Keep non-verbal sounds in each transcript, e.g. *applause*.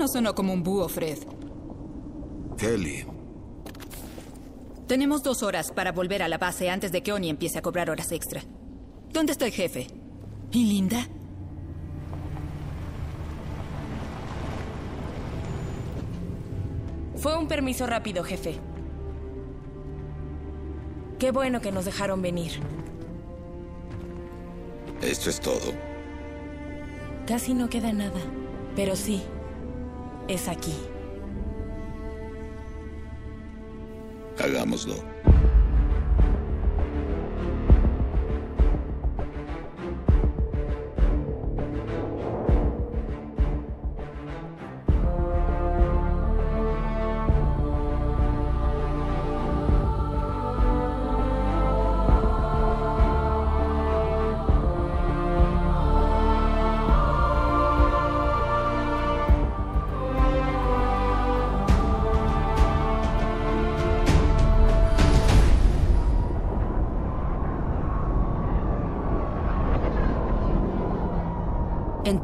No sonó como un búho, Fred. Kelly. Tenemos dos horas para volver a la base antes de que Oni empiece a cobrar horas extra. ¿Dónde está el jefe? ¿Y Linda? Fue un permiso rápido, jefe. Qué bueno que nos dejaron venir. Esto es todo. Casi no queda nada, pero sí, es aquí. Hagámoslo.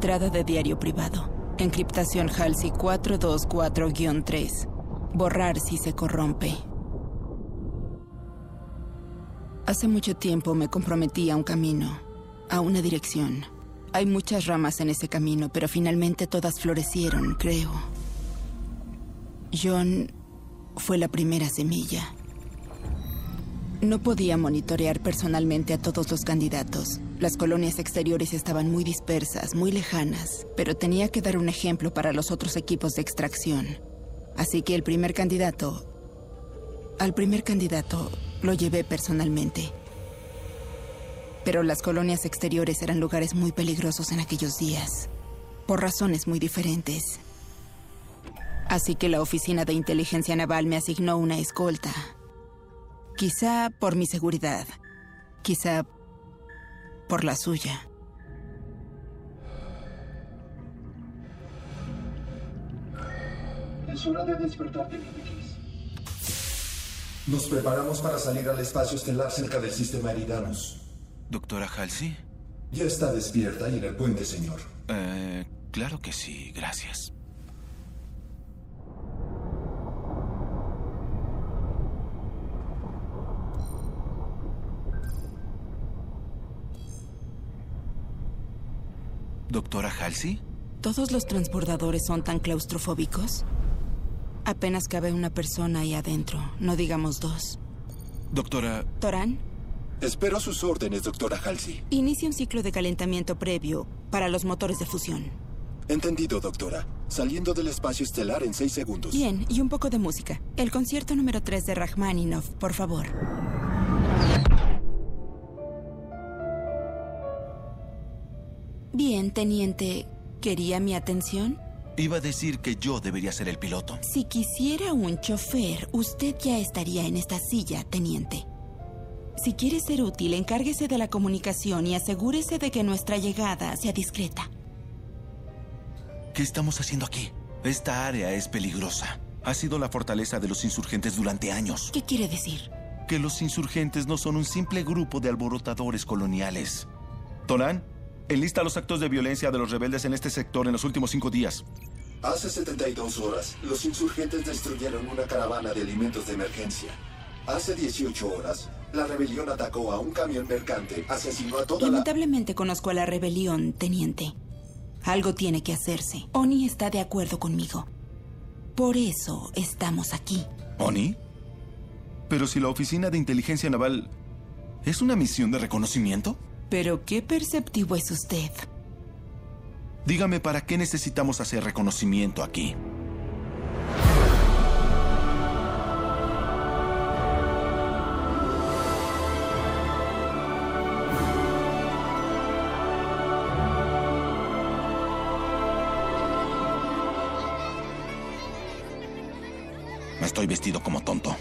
Entrada de diario privado. Encriptación Halsey 424-3. Borrar si se corrompe. Hace mucho tiempo me comprometí a un camino, a una dirección. Hay muchas ramas en ese camino, pero finalmente todas florecieron, creo. John fue la primera semilla. No podía monitorear personalmente a todos los candidatos. Las colonias exteriores estaban muy dispersas, muy lejanas, pero tenía que dar un ejemplo para los otros equipos de extracción. Así que el primer candidato... Al primer candidato lo llevé personalmente. Pero las colonias exteriores eran lugares muy peligrosos en aquellos días, por razones muy diferentes. Así que la Oficina de Inteligencia Naval me asignó una escolta. Quizá por mi seguridad. Quizá por la suya. Es hora de despertarte, Nos preparamos para salir al espacio estelar cerca del sistema Eridanos. ¿Doctora Halsey? Ya está despierta y en el puente, señor. Eh, claro que sí, gracias. ¿Doctora Halsey? ¿Todos los transbordadores son tan claustrofóbicos? Apenas cabe una persona ahí adentro, no digamos dos. Doctora... ¿Torán? Espero sus órdenes, doctora Halsey. Inicia un ciclo de calentamiento previo para los motores de fusión. Entendido, doctora. Saliendo del espacio estelar en seis segundos. Bien, y un poco de música. El concierto número 3 de Rachmaninoff, por favor. Bien, teniente. ¿Quería mi atención? Iba a decir que yo debería ser el piloto. Si quisiera un chofer, usted ya estaría en esta silla, teniente. Si quiere ser útil, encárguese de la comunicación y asegúrese de que nuestra llegada sea discreta. ¿Qué estamos haciendo aquí? Esta área es peligrosa. Ha sido la fortaleza de los insurgentes durante años. ¿Qué quiere decir? Que los insurgentes no son un simple grupo de alborotadores coloniales. ¿Torán? Enlista los actos de violencia de los rebeldes en este sector en los últimos cinco días. Hace 72 horas, los insurgentes destruyeron una caravana de alimentos de emergencia. Hace 18 horas, la rebelión atacó a un camión mercante, asesinó a toda Lamentablemente conozco a la rebelión, teniente. Algo tiene que hacerse. Oni está de acuerdo conmigo. Por eso estamos aquí. ¿Oni? Pero si la Oficina de Inteligencia Naval es una misión de reconocimiento. Pero qué perceptivo es usted. Dígame, ¿para qué necesitamos hacer reconocimiento aquí? Estoy vestido como tonto.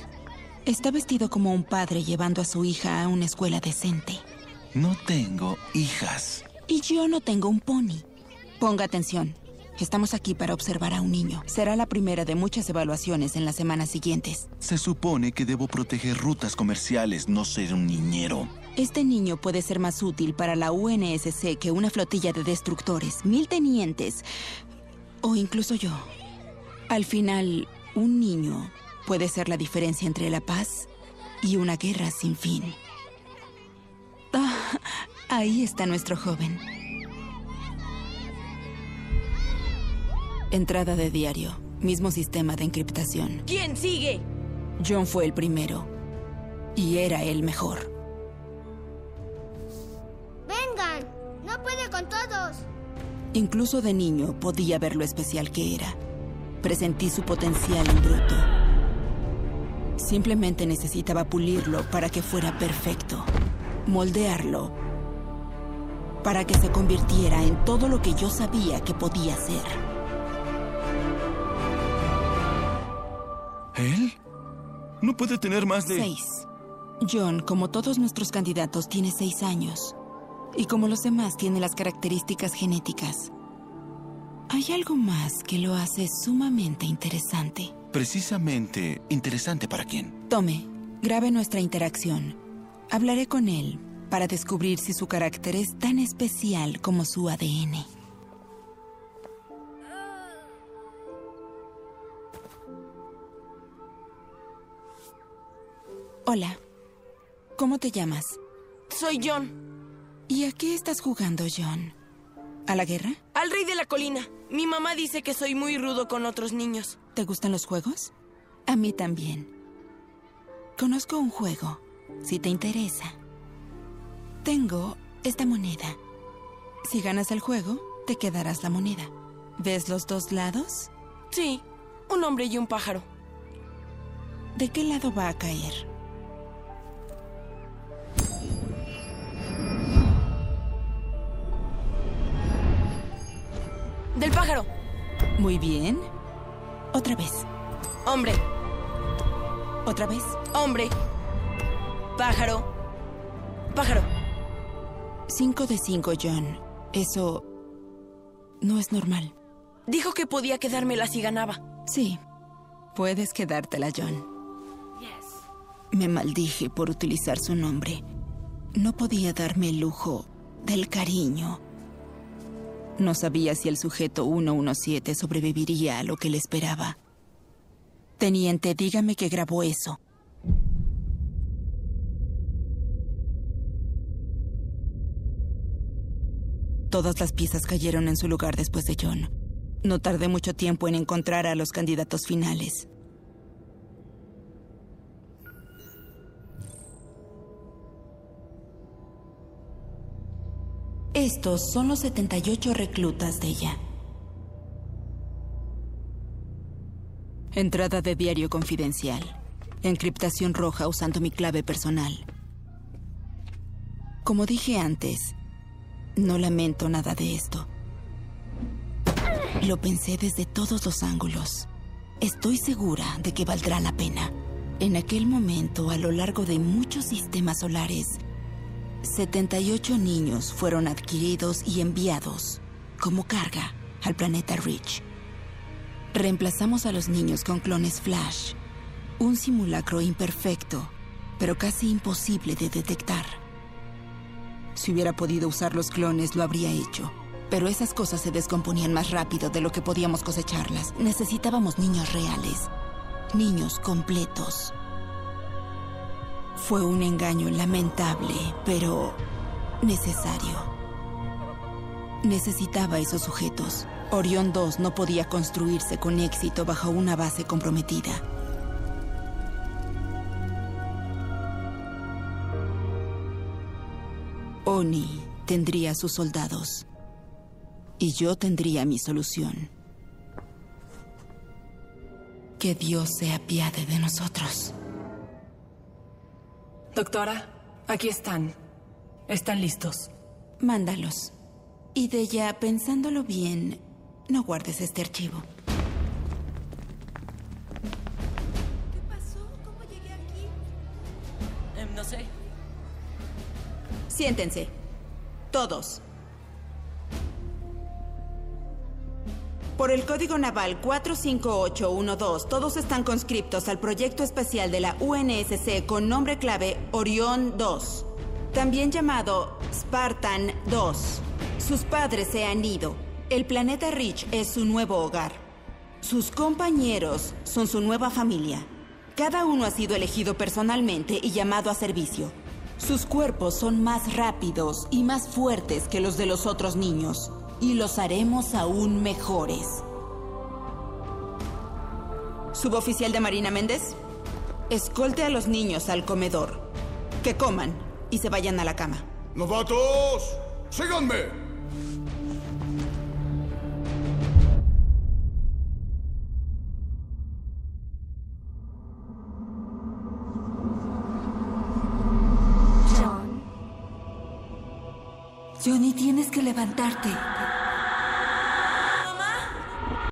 Está vestido como un padre llevando a su hija a una escuela decente. No tengo hijas. Y yo no tengo un pony. Ponga atención. Estamos aquí para observar a un niño. Será la primera de muchas evaluaciones en las semanas siguientes. Se supone que debo proteger rutas comerciales, no ser un niñero. Este niño puede ser más útil para la UNSC que una flotilla de destructores, mil tenientes O incluso yo. Al final, un niño puede ser la diferencia entre la paz y una guerra sin fin. Ah, *laughs* ahí está nuestro joven. Entrada de diario. Mismo sistema de encriptación. ¿Quién sigue? John fue el primero. Y era el mejor. Vengan, no puede con todos. Incluso de niño podía ver lo especial que era. Presentí su potencial en bruto. Simplemente necesitaba pulirlo para que fuera perfecto. Moldearlo. Para que se convirtiera en todo lo que yo sabía que podía ser. ¿Él? No puede tener más de... Seis. John, como todos nuestros candidatos, tiene seis años. Y como los demás, tiene las características genéticas. Hay algo más que lo hace sumamente interesante. Precisamente interesante para quién. Tome, grabe nuestra interacción. Hablaré con él para descubrir si su carácter es tan especial como su ADN. Hola. ¿Cómo te llamas? Soy John. ¿Y a qué estás jugando, John? ¿A la guerra? Al rey de la colina. Mi mamá dice que soy muy rudo con otros niños. ¿Te gustan los juegos? A mí también. Conozco un juego, si te interesa. Tengo esta moneda. Si ganas el juego, te quedarás la moneda. ¿Ves los dos lados? Sí, un hombre y un pájaro. ¿De qué lado va a caer? Del pájaro. Muy bien. Otra vez. Hombre. Otra vez. Hombre. Pájaro. Pájaro. Cinco de cinco, John. Eso no es normal. Dijo que podía quedármela si ganaba. Sí. Puedes quedártela, John. Me maldije por utilizar su nombre. No podía darme el lujo del cariño. No sabía si el sujeto 117 sobreviviría a lo que le esperaba. Teniente, dígame que grabó eso. Todas las piezas cayeron en su lugar después de John. No tardé mucho tiempo en encontrar a los candidatos finales. Estos son los 78 reclutas de ella. Entrada de diario confidencial. Encriptación roja usando mi clave personal. Como dije antes, no lamento nada de esto. Lo pensé desde todos los ángulos. Estoy segura de que valdrá la pena. En aquel momento, a lo largo de muchos sistemas solares, 78 niños fueron adquiridos y enviados como carga al planeta Rich. Reemplazamos a los niños con clones Flash, un simulacro imperfecto, pero casi imposible de detectar. Si hubiera podido usar los clones, lo habría hecho. Pero esas cosas se descomponían más rápido de lo que podíamos cosecharlas. Necesitábamos niños reales, niños completos. Fue un engaño lamentable, pero necesario. Necesitaba esos sujetos. Orión 2 no podía construirse con éxito bajo una base comprometida. Oni tendría sus soldados. Y yo tendría mi solución. Que Dios se apiade de nosotros. Doctora, aquí están. Están listos. Mándalos. Y de ya, pensándolo bien, no guardes este archivo. Siéntense. Todos. Por el Código Naval 45812, todos están conscriptos al proyecto especial de la UNSC con nombre clave Orión 2, también llamado Spartan 2. Sus padres se han ido, El planeta Rich es su nuevo hogar. Sus compañeros son su nueva familia. Cada uno ha sido elegido personalmente y llamado a servicio. Sus cuerpos son más rápidos y más fuertes que los de los otros niños. Y los haremos aún mejores. Suboficial de Marina Méndez, escolte a los niños al comedor. Que coman y se vayan a la cama. ¡Novatos! ¡Síganme! Johnny, tienes que levantarte.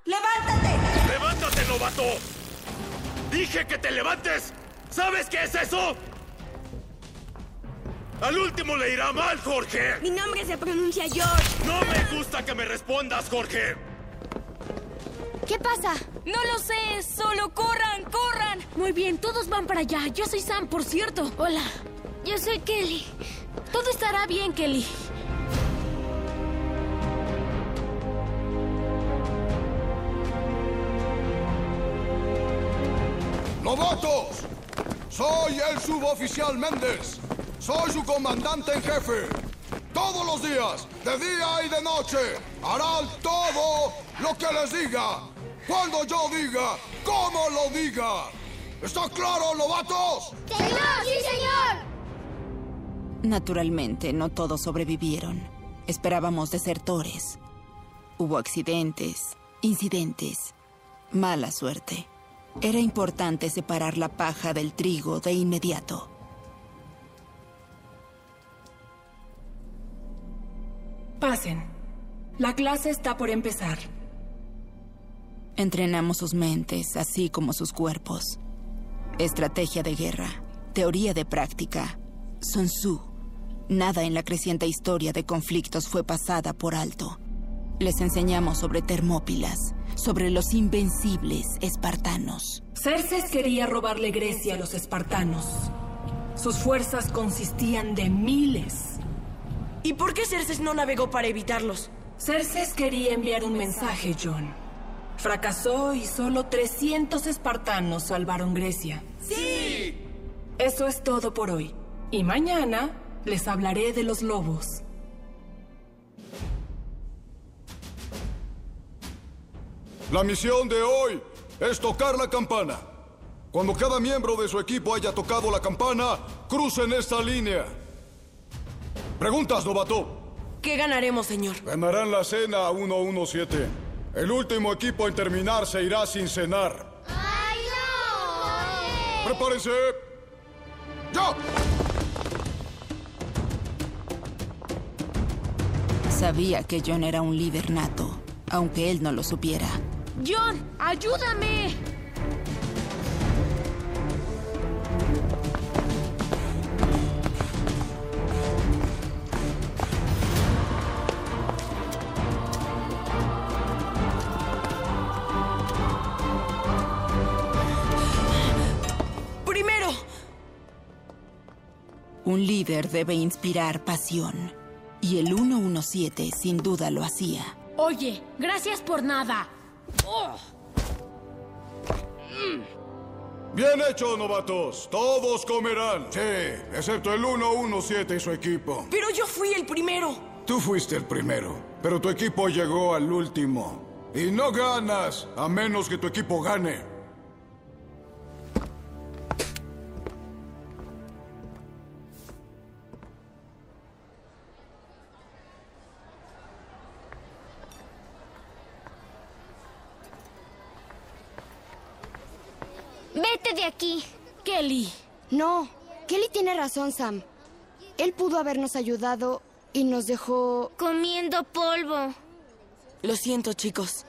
¡Levántate! ¡Levántate, novato! ¡Dije que te levantes! ¿Sabes qué es eso? Al último le irá mal, Jorge. Mi nombre se pronuncia George. No me gusta que me respondas, Jorge. ¿Qué pasa? No lo sé, solo corran, corran. Muy bien, todos van para allá. Yo soy Sam, por cierto. Hola, yo soy Kelly. Todo estará bien, Kelly. ¡Novatos! Soy el suboficial Méndez. Soy su comandante en jefe. Todos los días, de día y de noche, harán todo lo que les diga. Cuando yo diga, como lo diga. ¿Está claro, novatos? ¡Señor, sí, señor! Naturalmente, no todos sobrevivieron. Esperábamos desertores. Hubo accidentes, incidentes, mala suerte. Era importante separar la paja del trigo de inmediato. Pasen. La clase está por empezar. Entrenamos sus mentes, así como sus cuerpos. Estrategia de guerra, teoría de práctica, Sun Tzu. Nada en la creciente historia de conflictos fue pasada por alto. Les enseñamos sobre Termópilas, sobre los invencibles espartanos. Cerces quería robarle Grecia a los espartanos. Sus fuerzas consistían de miles. ¿Y por qué Cerces no navegó para evitarlos? Cerces quería enviar un mensaje, John. Fracasó y solo 300 espartanos salvaron Grecia. ¡Sí! Eso es todo por hoy. Y mañana les hablaré de los lobos. La misión de hoy es tocar la campana. Cuando cada miembro de su equipo haya tocado la campana, crucen esta línea. Preguntas, novato. ¿Qué ganaremos, señor? Ganarán la cena 117. El último equipo en terminar se irá sin cenar. ¡Ay, no! ¡Prepárense! ¡Ya! Sabía que John era un líder nato, aunque él no lo supiera. John, ayúdame. ¡Primero! Un líder debe inspirar pasión. Y el 117 sin duda lo hacía. Oye, gracias por nada. Bien hecho, novatos. Todos comerán. Sí, excepto el 117 y su equipo. Pero yo fui el primero. Tú fuiste el primero, pero tu equipo llegó al último. Y no ganas, a menos que tu equipo gane. Aquí. Kelly. No, Kelly tiene razón, Sam. Él pudo habernos ayudado y nos dejó... Comiendo polvo. Lo siento, chicos.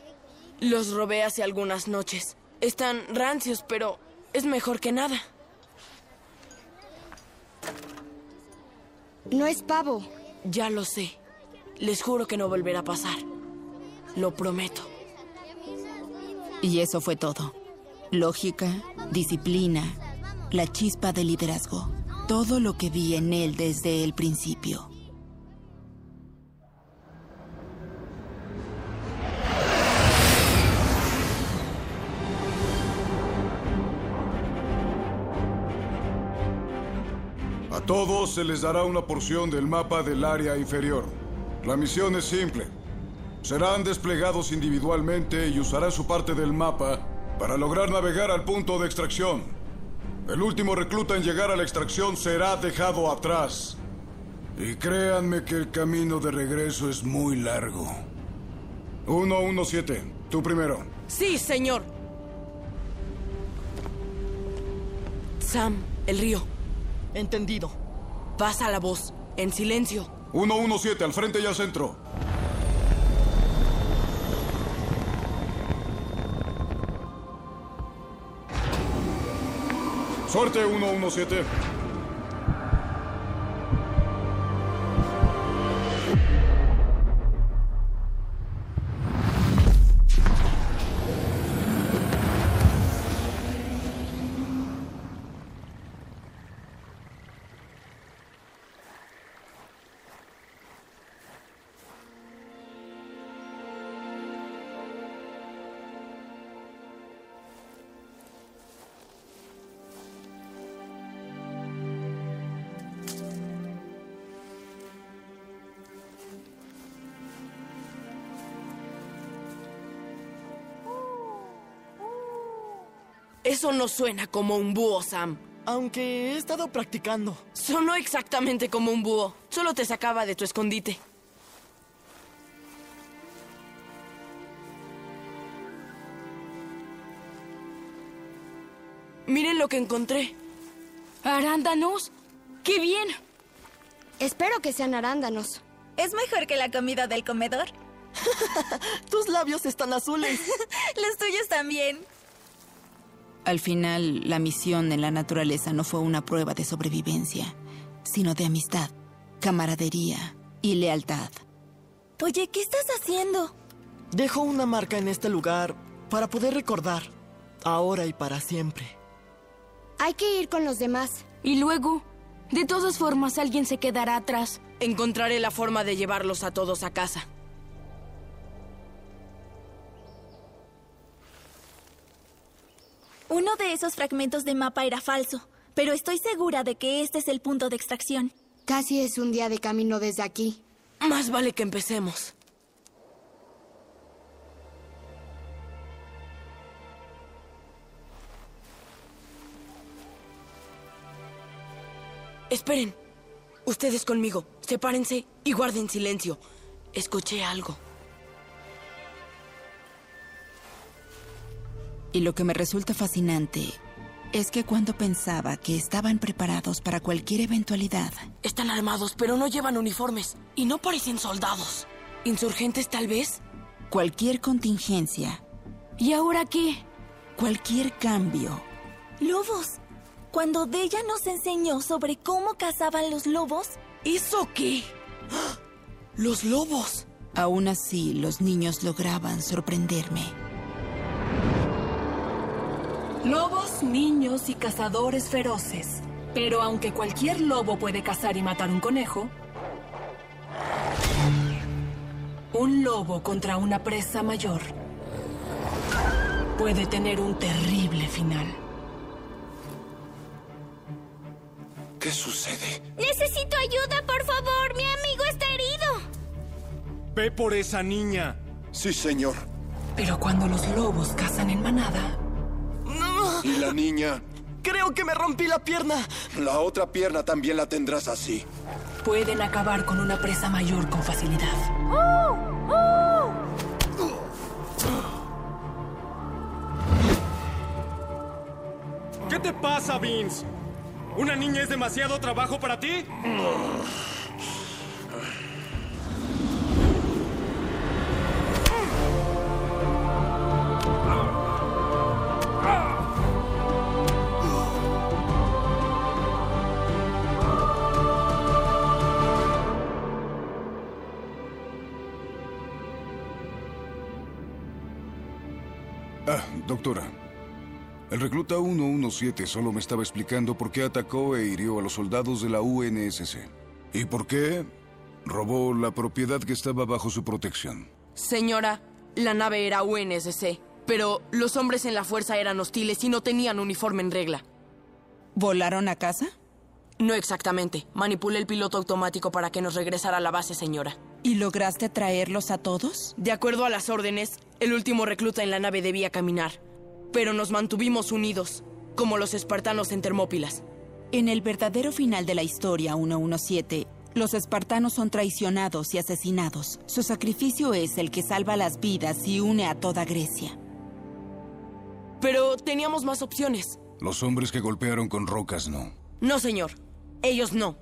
Los robé hace algunas noches. Están rancios, pero es mejor que nada. No es pavo. Ya lo sé. Les juro que no volverá a pasar. Lo prometo. Y eso fue todo. Lógica, disciplina, la chispa de liderazgo, todo lo que vi en él desde el principio. A todos se les dará una porción del mapa del área inferior. La misión es simple. Serán desplegados individualmente y usarán su parte del mapa para lograr navegar al punto de extracción. El último recluta en llegar a la extracción será dejado atrás. Y créanme que el camino de regreso es muy largo. 117, tú primero. Sí, señor. Sam, el río. Entendido. Pasa la voz, en silencio. 117, al frente y al centro. Suerte 117. Eso no suena como un búho, Sam. Aunque he estado practicando. Sonó exactamente como un búho. Solo te sacaba de tu escondite. Miren lo que encontré. ¿Arándanos? ¡Qué bien! Espero que sean arándanos. ¿Es mejor que la comida del comedor? *laughs* Tus labios están azules. *laughs* Los tuyos también. Al final, la misión en la naturaleza no fue una prueba de sobrevivencia, sino de amistad, camaradería y lealtad. Oye, ¿qué estás haciendo? Dejo una marca en este lugar para poder recordar, ahora y para siempre. Hay que ir con los demás. Y luego, de todas formas, alguien se quedará atrás. Encontraré la forma de llevarlos a todos a casa. Uno de esos fragmentos de mapa era falso, pero estoy segura de que este es el punto de extracción. Casi es un día de camino desde aquí. Más vale que empecemos. Esperen. Ustedes conmigo. Sepárense y guarden silencio. Escuché algo. Y lo que me resulta fascinante es que cuando pensaba que estaban preparados para cualquier eventualidad, Están armados, pero no llevan uniformes. Y no parecen soldados. ¿Insurgentes tal vez? cualquier contingencia, ¿Y ahora qué? cualquier cambio, Lobos. Cuando Della nos enseñó sobre cómo cazaban los lobos, ¿Eso qué? ¡Ah! ¡Los lobos! aún así los niños lograban sorprenderme. Lobos, niños y cazadores feroces. Pero aunque cualquier lobo puede cazar y matar un conejo, un lobo contra una presa mayor puede tener un terrible final. ¿Qué sucede? Necesito ayuda, por favor. Mi amigo está herido. Ve por esa niña. Sí, señor. Pero cuando los lobos cazan en manada, ¿Y la niña? Creo que me rompí la pierna. La otra pierna también la tendrás así. pueden acabar con una presa mayor con facilidad. ¿Qué te pasa, Vince? ¿Una niña es demasiado trabajo para ti? Doctora. El recluta 117 solo me estaba explicando por qué atacó e hirió a los soldados de la UNSC. ¿Y por qué? Robó la propiedad que estaba bajo su protección. Señora, la nave era UNSC, pero los hombres en la fuerza eran hostiles y no tenían uniforme en regla. ¿Volaron a casa? No exactamente. Manipulé el piloto automático para que nos regresara a la base, señora. ¿Y lograste traerlos a todos? De acuerdo a las órdenes, el último recluta en la nave debía caminar. Pero nos mantuvimos unidos, como los espartanos en Termópilas. En el verdadero final de la historia 117, los espartanos son traicionados y asesinados. Su sacrificio es el que salva las vidas y une a toda Grecia. Pero teníamos más opciones. Los hombres que golpearon con rocas no. No, señor. Ellos no.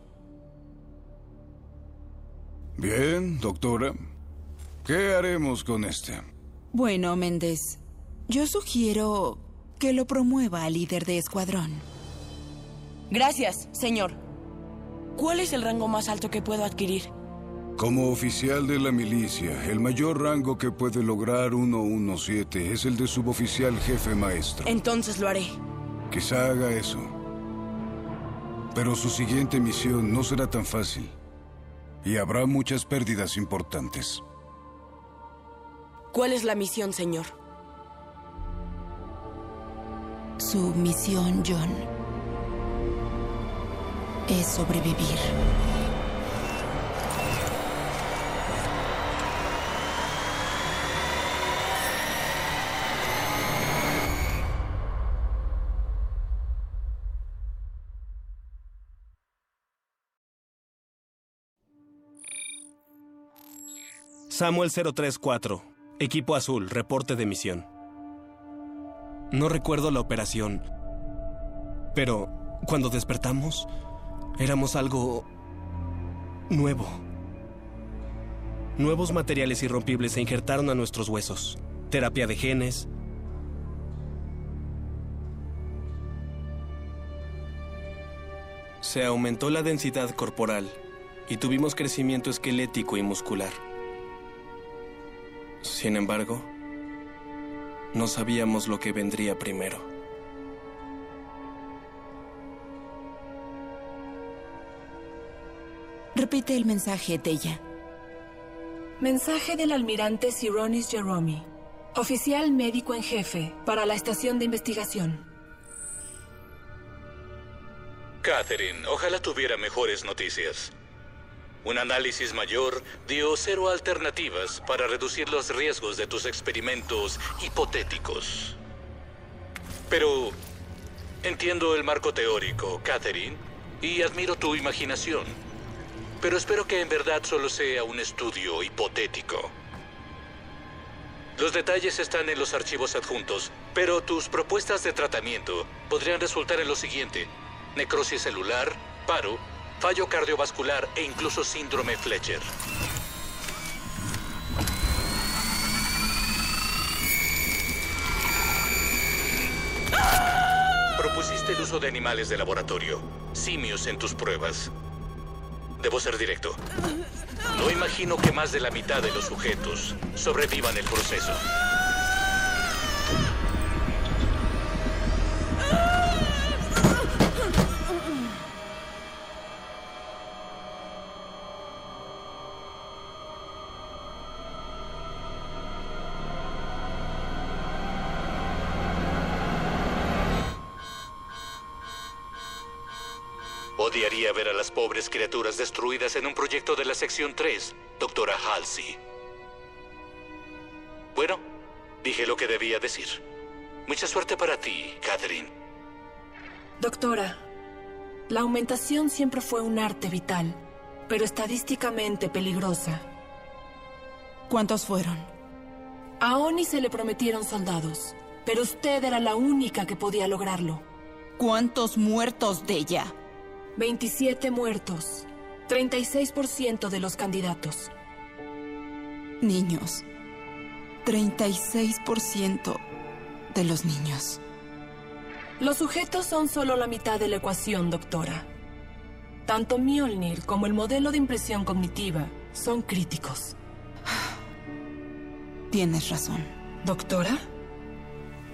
Bien, doctora. ¿Qué haremos con este? Bueno, Méndez, yo sugiero que lo promueva al líder de escuadrón. Gracias, señor. ¿Cuál es el rango más alto que puedo adquirir? Como oficial de la milicia, el mayor rango que puede lograr 117 es el de suboficial jefe maestro. Entonces lo haré. Quizá haga eso. Pero su siguiente misión no será tan fácil. Y habrá muchas pérdidas importantes. ¿Cuál es la misión, señor? Su misión, John, es sobrevivir. Samuel 034, Equipo Azul, reporte de misión. No recuerdo la operación, pero cuando despertamos, éramos algo nuevo. Nuevos materiales irrompibles se injertaron a nuestros huesos. Terapia de genes. Se aumentó la densidad corporal y tuvimos crecimiento esquelético y muscular. Sin embargo, no sabíamos lo que vendría primero. Repite el mensaje, Tella. Mensaje del almirante Sironis Jeromi, oficial médico en jefe para la estación de investigación. Catherine, ojalá tuviera mejores noticias. Un análisis mayor dio cero alternativas para reducir los riesgos de tus experimentos hipotéticos. Pero entiendo el marco teórico, Catherine, y admiro tu imaginación. Pero espero que en verdad solo sea un estudio hipotético. Los detalles están en los archivos adjuntos, pero tus propuestas de tratamiento podrían resultar en lo siguiente. Necrosis celular, paro, fallo cardiovascular e incluso síndrome Fletcher. Propusiste el uso de animales de laboratorio, simios en tus pruebas. Debo ser directo. No imagino que más de la mitad de los sujetos sobrevivan el proceso. Odiaría ver a las pobres criaturas destruidas en un proyecto de la sección 3, doctora Halsey. Bueno, dije lo que debía decir. Mucha suerte para ti, Catherine. Doctora, la aumentación siempre fue un arte vital, pero estadísticamente peligrosa. ¿Cuántos fueron? A Oni se le prometieron soldados, pero usted era la única que podía lograrlo. ¿Cuántos muertos de ella? 27 muertos. 36% de los candidatos. Niños. 36% de los niños. Los sujetos son solo la mitad de la ecuación, doctora. Tanto Mjolnir como el modelo de impresión cognitiva son críticos. *sighs* Tienes razón. ¿Doctora?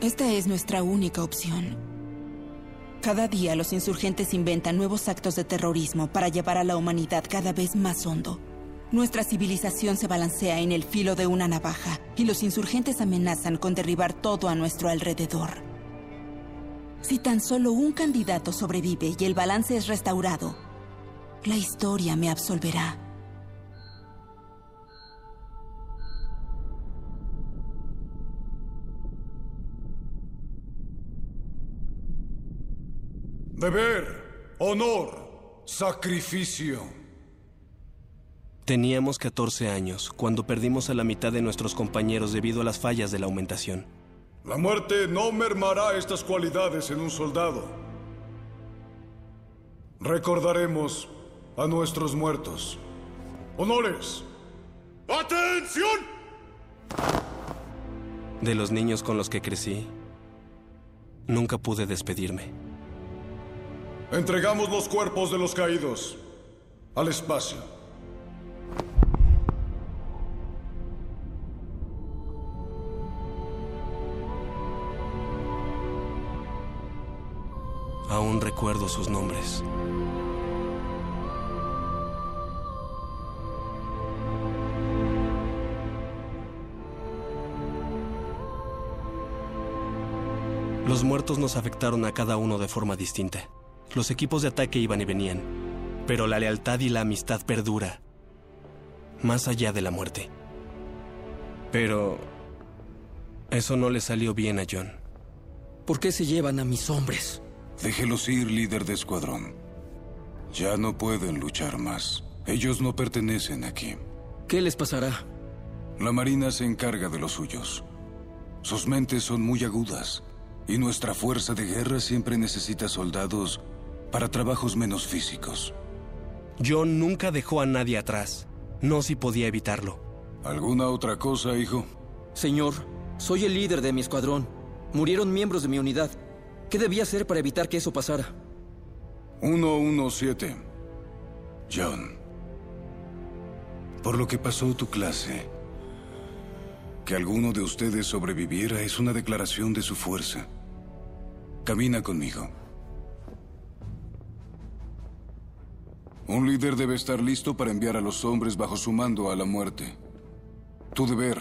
Esta es nuestra única opción. Cada día los insurgentes inventan nuevos actos de terrorismo para llevar a la humanidad cada vez más hondo. Nuestra civilización se balancea en el filo de una navaja y los insurgentes amenazan con derribar todo a nuestro alrededor. Si tan solo un candidato sobrevive y el balance es restaurado, la historia me absolverá. Deber, honor, sacrificio. Teníamos 14 años cuando perdimos a la mitad de nuestros compañeros debido a las fallas de la aumentación. La muerte no mermará estas cualidades en un soldado. Recordaremos a nuestros muertos. Honores. ¡Atención! De los niños con los que crecí, nunca pude despedirme. Entregamos los cuerpos de los caídos al espacio. Aún recuerdo sus nombres. Los muertos nos afectaron a cada uno de forma distinta. Los equipos de ataque iban y venían, pero la lealtad y la amistad perdura, más allá de la muerte. Pero eso no le salió bien a John. ¿Por qué se llevan a mis hombres? Déjelos ir, líder de escuadrón. Ya no pueden luchar más. Ellos no pertenecen aquí. ¿Qué les pasará? La Marina se encarga de los suyos. Sus mentes son muy agudas y nuestra fuerza de guerra siempre necesita soldados para trabajos menos físicos. John nunca dejó a nadie atrás. No si podía evitarlo. ¿Alguna otra cosa, hijo? Señor, soy el líder de mi escuadrón. Murieron miembros de mi unidad. ¿Qué debía hacer para evitar que eso pasara? 117. John. Por lo que pasó tu clase, que alguno de ustedes sobreviviera es una declaración de su fuerza. Camina conmigo. Un líder debe estar listo para enviar a los hombres bajo su mando a la muerte. Tu deber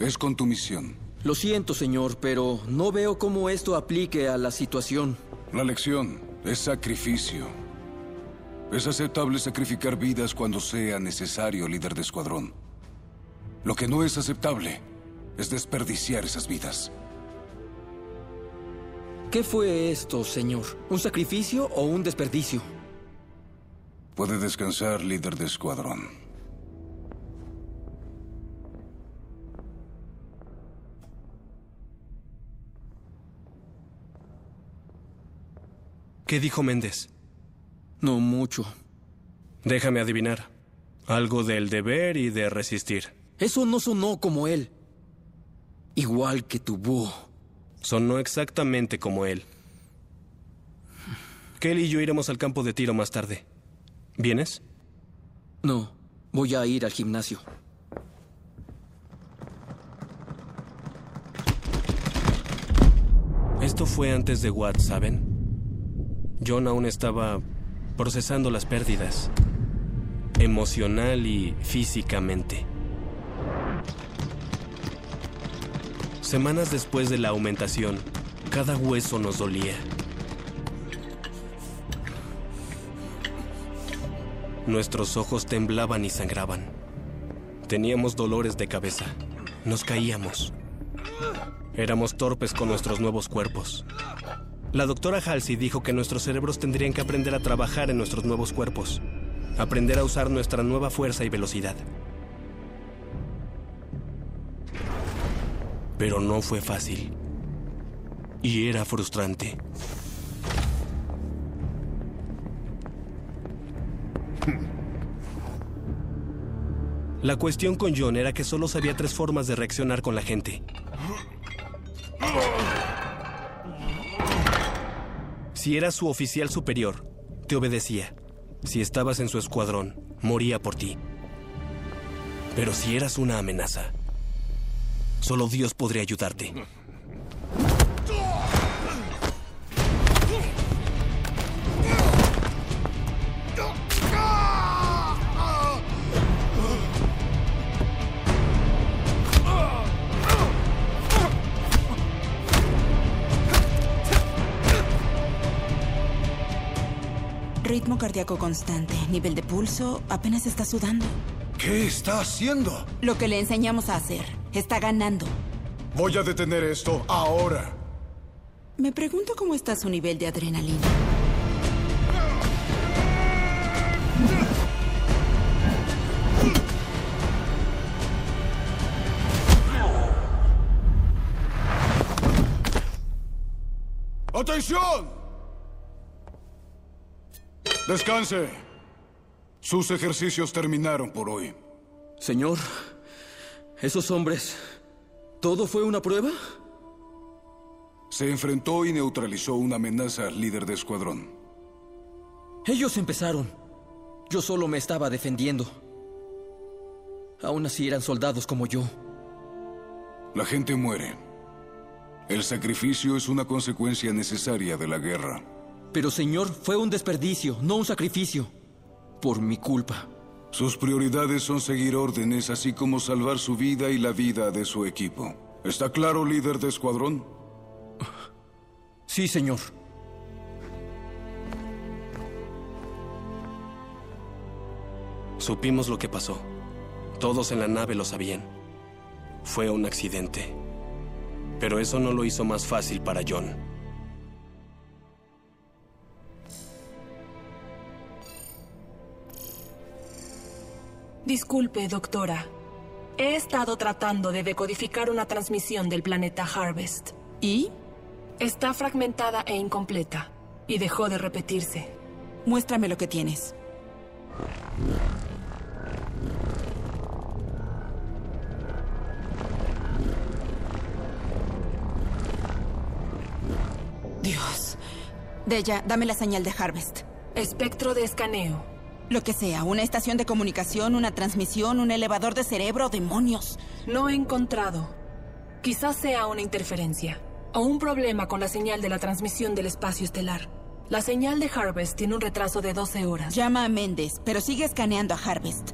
es con tu misión. Lo siento, señor, pero no veo cómo esto aplique a la situación. La lección es sacrificio. Es aceptable sacrificar vidas cuando sea necesario, líder de escuadrón. Lo que no es aceptable es desperdiciar esas vidas. ¿Qué fue esto, señor? ¿Un sacrificio o un desperdicio? Puede descansar, líder de escuadrón. ¿Qué dijo Méndez? No mucho. Déjame adivinar. Algo del deber y de resistir. Eso no sonó como él. Igual que tu búho. Sonó exactamente como él. Kelly y yo iremos al campo de tiro más tarde. ¿Vienes? No, voy a ir al gimnasio. Esto fue antes de Watt, ¿saben? John aún estaba procesando las pérdidas, emocional y físicamente. Semanas después de la aumentación, cada hueso nos dolía. Nuestros ojos temblaban y sangraban. Teníamos dolores de cabeza. Nos caíamos. Éramos torpes con nuestros nuevos cuerpos. La doctora Halsey dijo que nuestros cerebros tendrían que aprender a trabajar en nuestros nuevos cuerpos, aprender a usar nuestra nueva fuerza y velocidad. Pero no fue fácil. Y era frustrante. *laughs* La cuestión con John era que solo sabía tres formas de reaccionar con la gente. Si eras su oficial superior, te obedecía. Si estabas en su escuadrón, moría por ti. Pero si eras una amenaza, solo Dios podría ayudarte. Ritmo cardíaco constante, nivel de pulso, apenas está sudando. ¿Qué está haciendo? Lo que le enseñamos a hacer. Está ganando. Voy a detener esto ahora. Me pregunto cómo está su nivel de adrenalina. ¡Atención! Descanse. Sus ejercicios terminaron por hoy. Señor, esos hombres... ¿Todo fue una prueba? Se enfrentó y neutralizó una amenaza al líder de escuadrón. Ellos empezaron. Yo solo me estaba defendiendo. Aún así eran soldados como yo. La gente muere. El sacrificio es una consecuencia necesaria de la guerra. Pero señor, fue un desperdicio, no un sacrificio. Por mi culpa. Sus prioridades son seguir órdenes, así como salvar su vida y la vida de su equipo. ¿Está claro, líder de escuadrón? Sí, señor. Supimos lo que pasó. Todos en la nave lo sabían. Fue un accidente. Pero eso no lo hizo más fácil para John. Disculpe, doctora. He estado tratando de decodificar una transmisión del planeta Harvest. ¿Y? Está fragmentada e incompleta. Y dejó de repetirse. Muéstrame lo que tienes. Dios. Deya, dame la señal de Harvest. Espectro de escaneo. Lo que sea, una estación de comunicación, una transmisión, un elevador de cerebro, demonios. No he encontrado. Quizás sea una interferencia. O un problema con la señal de la transmisión del espacio estelar. La señal de Harvest tiene un retraso de 12 horas. Llama a Méndez, pero sigue escaneando a Harvest.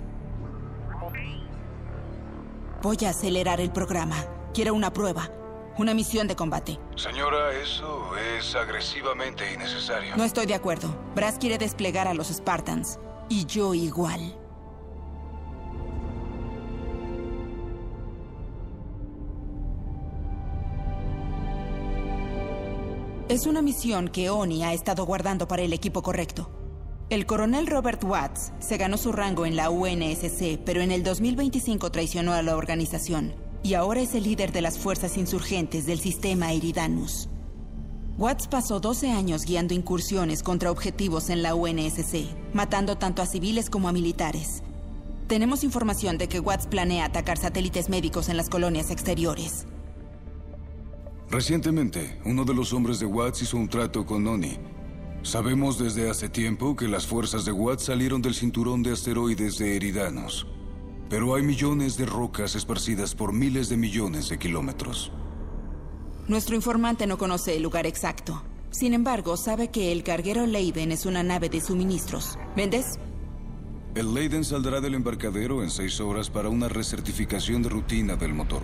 Voy a acelerar el programa. Quiero una prueba. Una misión de combate. Señora, eso es agresivamente innecesario. No estoy de acuerdo. Brass quiere desplegar a los Spartans. Y yo igual. Es una misión que Oni ha estado guardando para el equipo correcto. El coronel Robert Watts se ganó su rango en la UNSC, pero en el 2025 traicionó a la organización y ahora es el líder de las fuerzas insurgentes del sistema Eridanus. Watts pasó 12 años guiando incursiones contra objetivos en la UNSC, matando tanto a civiles como a militares. Tenemos información de que Watts planea atacar satélites médicos en las colonias exteriores. Recientemente, uno de los hombres de Watts hizo un trato con Oni. Sabemos desde hace tiempo que las fuerzas de Watts salieron del cinturón de asteroides de Eridanos. Pero hay millones de rocas esparcidas por miles de millones de kilómetros. Nuestro informante no conoce el lugar exacto. Sin embargo, sabe que el carguero Leiden es una nave de suministros. ¿Vendes? El Leiden saldrá del embarcadero en seis horas para una recertificación de rutina del motor.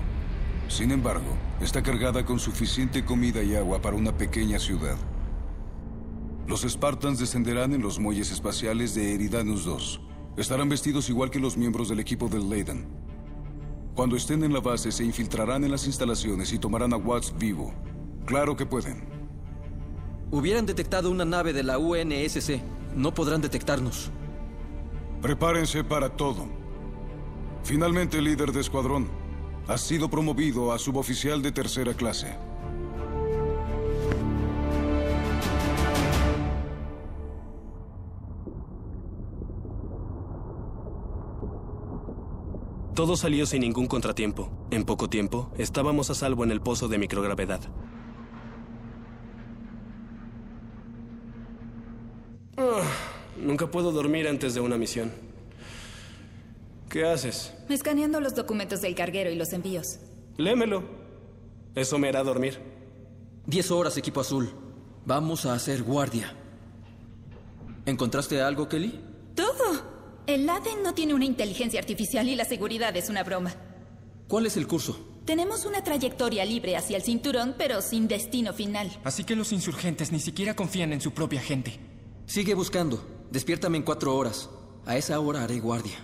Sin embargo, está cargada con suficiente comida y agua para una pequeña ciudad. Los Spartans descenderán en los muelles espaciales de Eridanus 2. Estarán vestidos igual que los miembros del equipo del Leiden. Cuando estén en la base, se infiltrarán en las instalaciones y tomarán a Watts vivo. Claro que pueden. Hubieran detectado una nave de la UNSC. No podrán detectarnos. Prepárense para todo. Finalmente, líder de escuadrón, has sido promovido a suboficial de tercera clase. Todo salió sin ningún contratiempo. En poco tiempo, estábamos a salvo en el pozo de microgravedad. Ah, nunca puedo dormir antes de una misión. ¿Qué haces? Escaneando los documentos del carguero y los envíos. Lémelo. Eso me hará dormir. Diez horas, equipo azul. Vamos a hacer guardia. ¿Encontraste algo, Kelly? Todo. El LADEN no tiene una inteligencia artificial y la seguridad es una broma. ¿Cuál es el curso? Tenemos una trayectoria libre hacia el cinturón, pero sin destino final. Así que los insurgentes ni siquiera confían en su propia gente. Sigue buscando. Despiértame en cuatro horas. A esa hora haré guardia.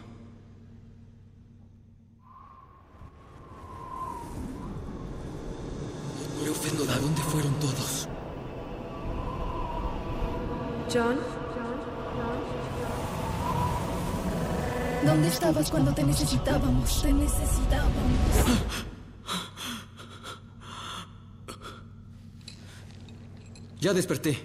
¿a ¿dónde fueron todos? John. ¿Dónde estabas cuando te necesitábamos? Te necesitábamos. Ya desperté.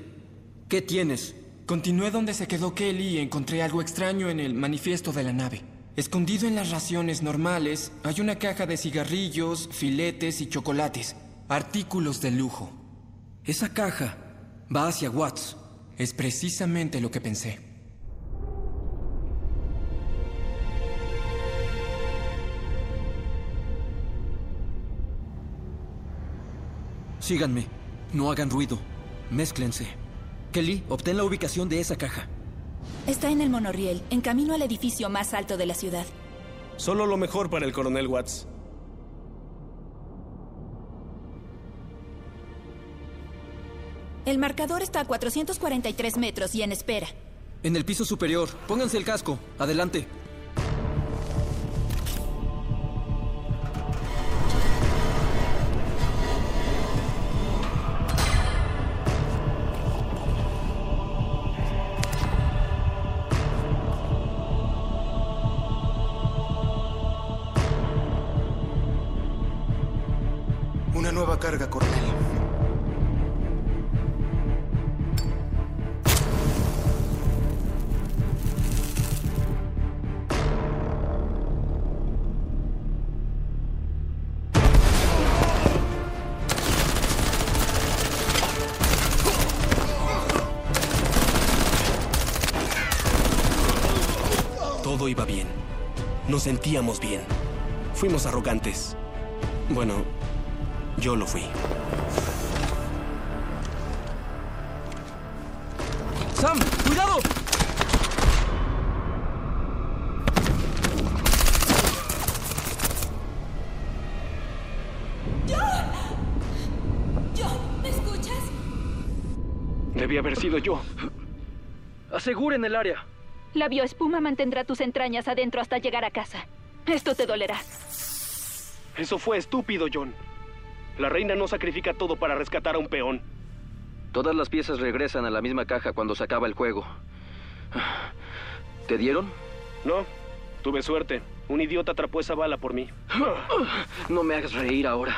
¿Qué tienes? Continué donde se quedó Kelly y encontré algo extraño en el manifiesto de la nave. Escondido en las raciones normales hay una caja de cigarrillos, filetes y chocolates. Artículos de lujo. Esa caja va hacia Watts. Es precisamente lo que pensé. Síganme. No hagan ruido. Mézclense. Kelly, obtén la ubicación de esa caja. Está en el monorriel, en camino al edificio más alto de la ciudad. Solo lo mejor para el coronel Watts. El marcador está a 443 metros y en espera. En el piso superior. Pónganse el casco. Adelante. Sentíamos bien. Fuimos arrogantes. Bueno, yo lo fui. ¡Sam! ¡Cuidado! ¡John! ¡John! ¿Me escuchas? Debí haber sido yo. Aseguren el área. La bioespuma mantendrá tus entrañas adentro hasta llegar a casa. Esto te dolerá. Eso fue estúpido, John. La reina no sacrifica todo para rescatar a un peón. Todas las piezas regresan a la misma caja cuando se acaba el juego. ¿Te dieron? No, tuve suerte. Un idiota atrapó esa bala por mí. No me hagas reír ahora.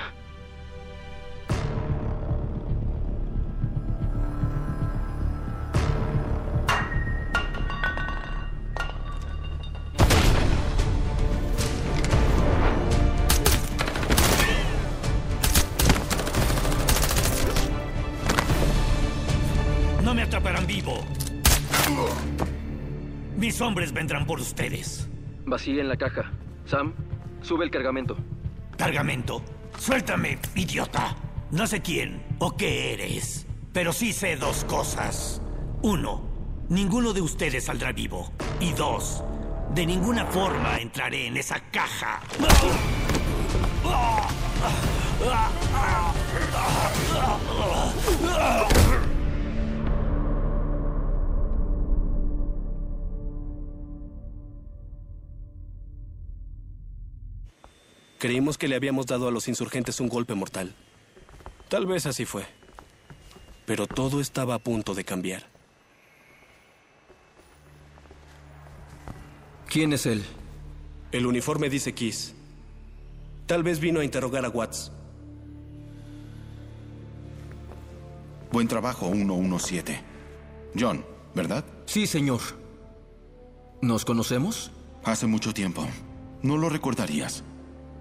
Hombres vendrán por ustedes. Vacíen la caja. Sam, sube el cargamento. ¿Cargamento? Suéltame, idiota. No sé quién o qué eres, pero sí sé dos cosas. Uno, ninguno de ustedes saldrá vivo. Y dos, de ninguna forma entraré en esa caja. Creímos que le habíamos dado a los insurgentes un golpe mortal. Tal vez así fue. Pero todo estaba a punto de cambiar. ¿Quién es él? El uniforme dice Kiss. Tal vez vino a interrogar a Watts. Buen trabajo, 117. John, ¿verdad? Sí, señor. ¿Nos conocemos? Hace mucho tiempo. No lo recordarías.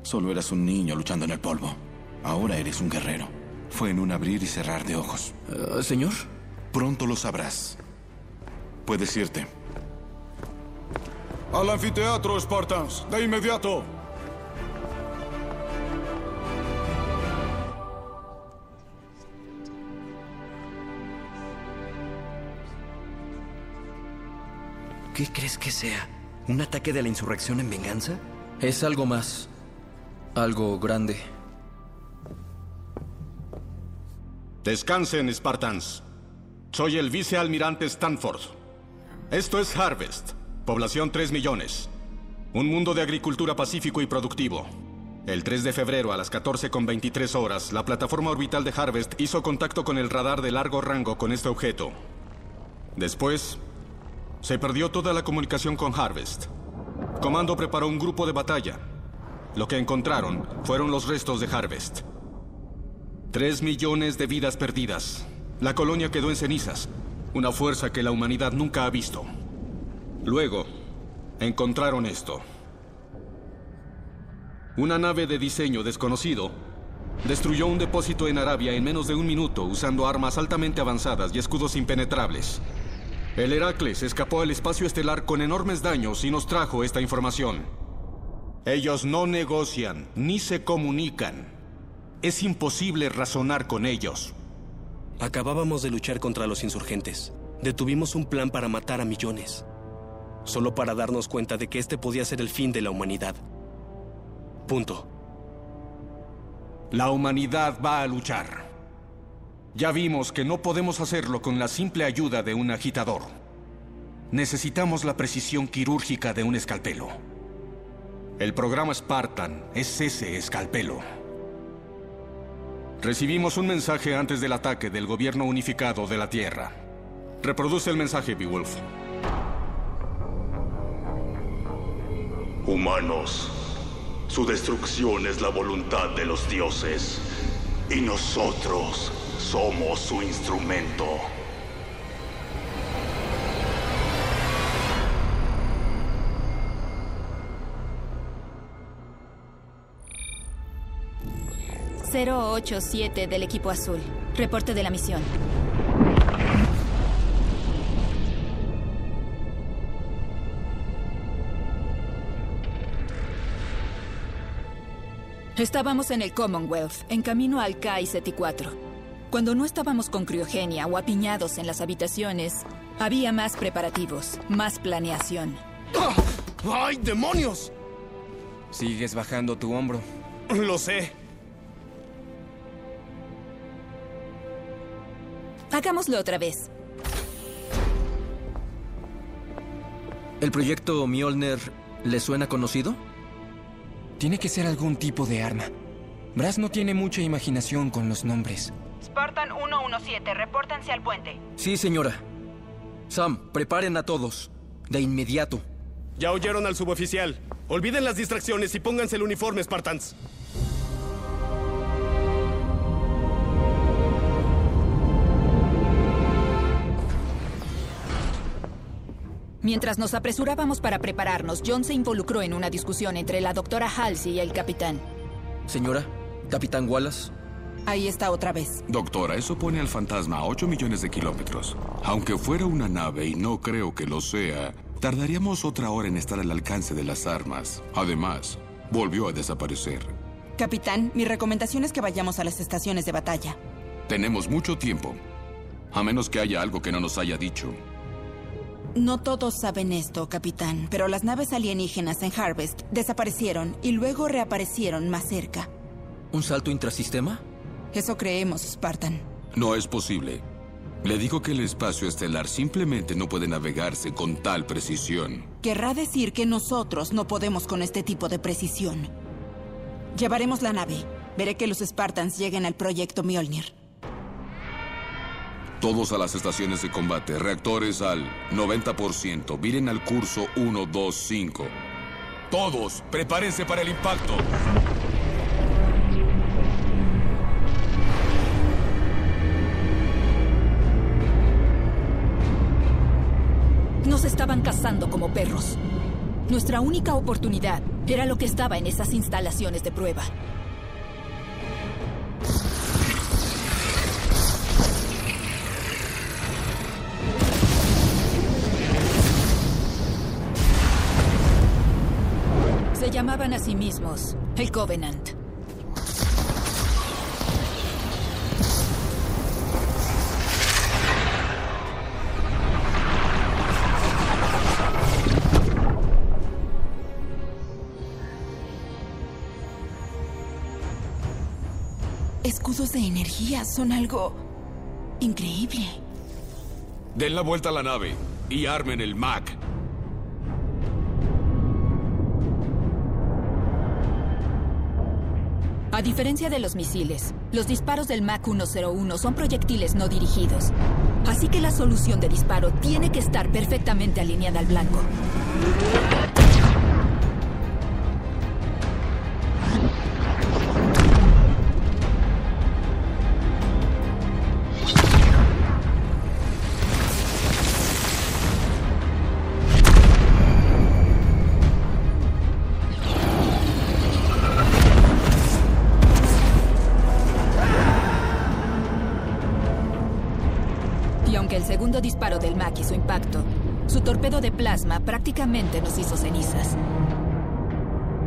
Solo eras un niño luchando en el polvo. Ahora eres un guerrero. Fue en un abrir y cerrar de ojos. Eh, ¿Señor? Pronto lo sabrás. Puedes irte. Al anfiteatro, Spartans. De inmediato. ¿Qué crees que sea? ¿Un ataque de la insurrección en venganza? Es algo más. Algo grande. Descansen, Spartans. Soy el vicealmirante Stanford. Esto es Harvest. Población 3 millones. Un mundo de agricultura pacífico y productivo. El 3 de febrero a las 14.23 horas, la plataforma orbital de Harvest hizo contacto con el radar de largo rango con este objeto. Después, se perdió toda la comunicación con Harvest. Comando preparó un grupo de batalla. Lo que encontraron fueron los restos de Harvest. Tres millones de vidas perdidas. La colonia quedó en cenizas. Una fuerza que la humanidad nunca ha visto. Luego, encontraron esto. Una nave de diseño desconocido destruyó un depósito en Arabia en menos de un minuto usando armas altamente avanzadas y escudos impenetrables. El Heracles escapó al espacio estelar con enormes daños y nos trajo esta información. Ellos no negocian ni se comunican. Es imposible razonar con ellos. Acabábamos de luchar contra los insurgentes. Detuvimos un plan para matar a millones. Solo para darnos cuenta de que este podía ser el fin de la humanidad. Punto. La humanidad va a luchar. Ya vimos que no podemos hacerlo con la simple ayuda de un agitador. Necesitamos la precisión quirúrgica de un escalpelo. El programa Spartan es ese escalpelo. Recibimos un mensaje antes del ataque del gobierno unificado de la Tierra. Reproduce el mensaje, Beowulf. Humanos, su destrucción es la voluntad de los dioses y nosotros somos su instrumento. ...087 del equipo azul. Reporte de la misión. Estábamos en el Commonwealth, en camino al KI 4 Cuando no estábamos con criogenia o apiñados en las habitaciones, había más preparativos, más planeación. ¡Ay, demonios! Sigues bajando tu hombro. Lo sé. Hagámoslo otra vez. ¿El proyecto Mjolnir le suena conocido? Tiene que ser algún tipo de arma. Brass no tiene mucha imaginación con los nombres. Spartan 117, repórtense al puente. Sí, señora. Sam, preparen a todos. De inmediato. Ya oyeron al suboficial. Olviden las distracciones y pónganse el uniforme, Spartans. Mientras nos apresurábamos para prepararnos, John se involucró en una discusión entre la doctora Halsey y el capitán. Señora, capitán Wallace. Ahí está otra vez. Doctora, eso pone al fantasma a 8 millones de kilómetros. Aunque fuera una nave, y no creo que lo sea, tardaríamos otra hora en estar al alcance de las armas. Además, volvió a desaparecer. Capitán, mi recomendación es que vayamos a las estaciones de batalla. Tenemos mucho tiempo. A menos que haya algo que no nos haya dicho. No todos saben esto, capitán, pero las naves alienígenas en Harvest desaparecieron y luego reaparecieron más cerca. ¿Un salto intrasistema? Eso creemos, Spartan. No es posible. Le digo que el espacio estelar simplemente no puede navegarse con tal precisión. Querrá decir que nosotros no podemos con este tipo de precisión. Llevaremos la nave. Veré que los Spartans lleguen al proyecto Mjolnir. Todos a las estaciones de combate. Reactores al 90%. Viren al curso 125. Todos, prepárense para el impacto. Nos estaban cazando como perros. Nuestra única oportunidad era lo que estaba en esas instalaciones de prueba. Llamaban a sí mismos el Covenant. Escudos de energía son algo increíble. Den la vuelta a la nave. y armen el Mac. A diferencia de los misiles, los disparos del MAC 101 son proyectiles no dirigidos. Así que la solución de disparo tiene que estar perfectamente alineada al blanco. Segundo disparo del MAC hizo impacto, su torpedo de plasma prácticamente nos hizo cenizas.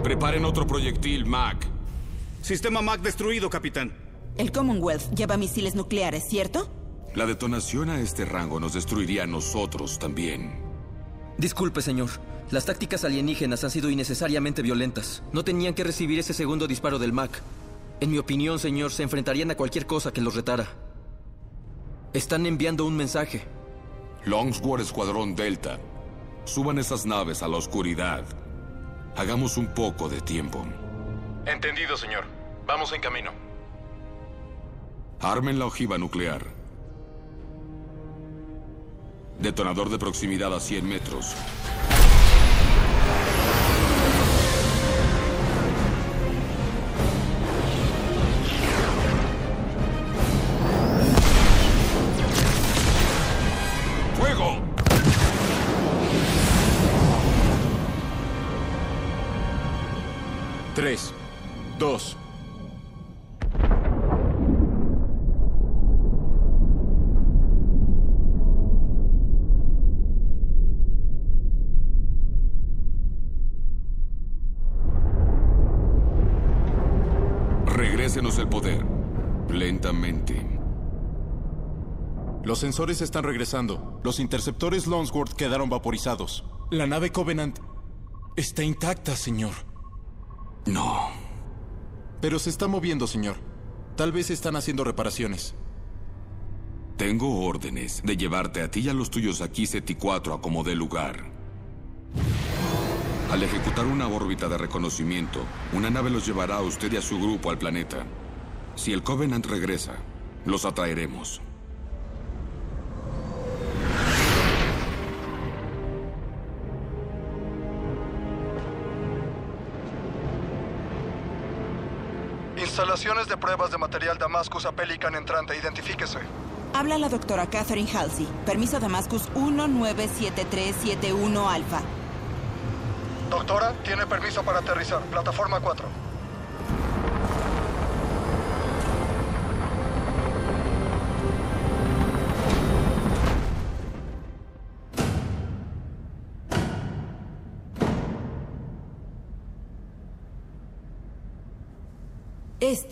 Preparen otro proyectil, Mac. Sistema Mac destruido, capitán. El Commonwealth lleva misiles nucleares, ¿cierto? La detonación a este rango nos destruiría a nosotros también. Disculpe, señor. Las tácticas alienígenas han sido innecesariamente violentas. No tenían que recibir ese segundo disparo del MAC. En mi opinión, señor, se enfrentarían a cualquier cosa que los retara. Están enviando un mensaje. Longsword Escuadrón Delta. Suban esas naves a la oscuridad. Hagamos un poco de tiempo. Entendido, señor. Vamos en camino. Armen la ojiva nuclear. Detonador de proximidad a 100 metros. 3, 2, Regrésenos el poder. Lentamente. Los sensores están regresando. Los interceptores Longsworth quedaron vaporizados. La nave Covenant está intacta, señor. No. Pero se está moviendo, señor. Tal vez están haciendo reparaciones. Tengo órdenes de llevarte a ti y a los tuyos aquí SETI-4 a como dé lugar. Al ejecutar una órbita de reconocimiento, una nave los llevará a usted y a su grupo al planeta. Si el Covenant regresa, los atraeremos. Instalaciones de pruebas de material Damascus a Pelican entrante. Identifíquese. Habla la doctora Catherine Halsey. Permiso Damascus 197371 Alfa. Doctora, tiene permiso para aterrizar. Plataforma 4.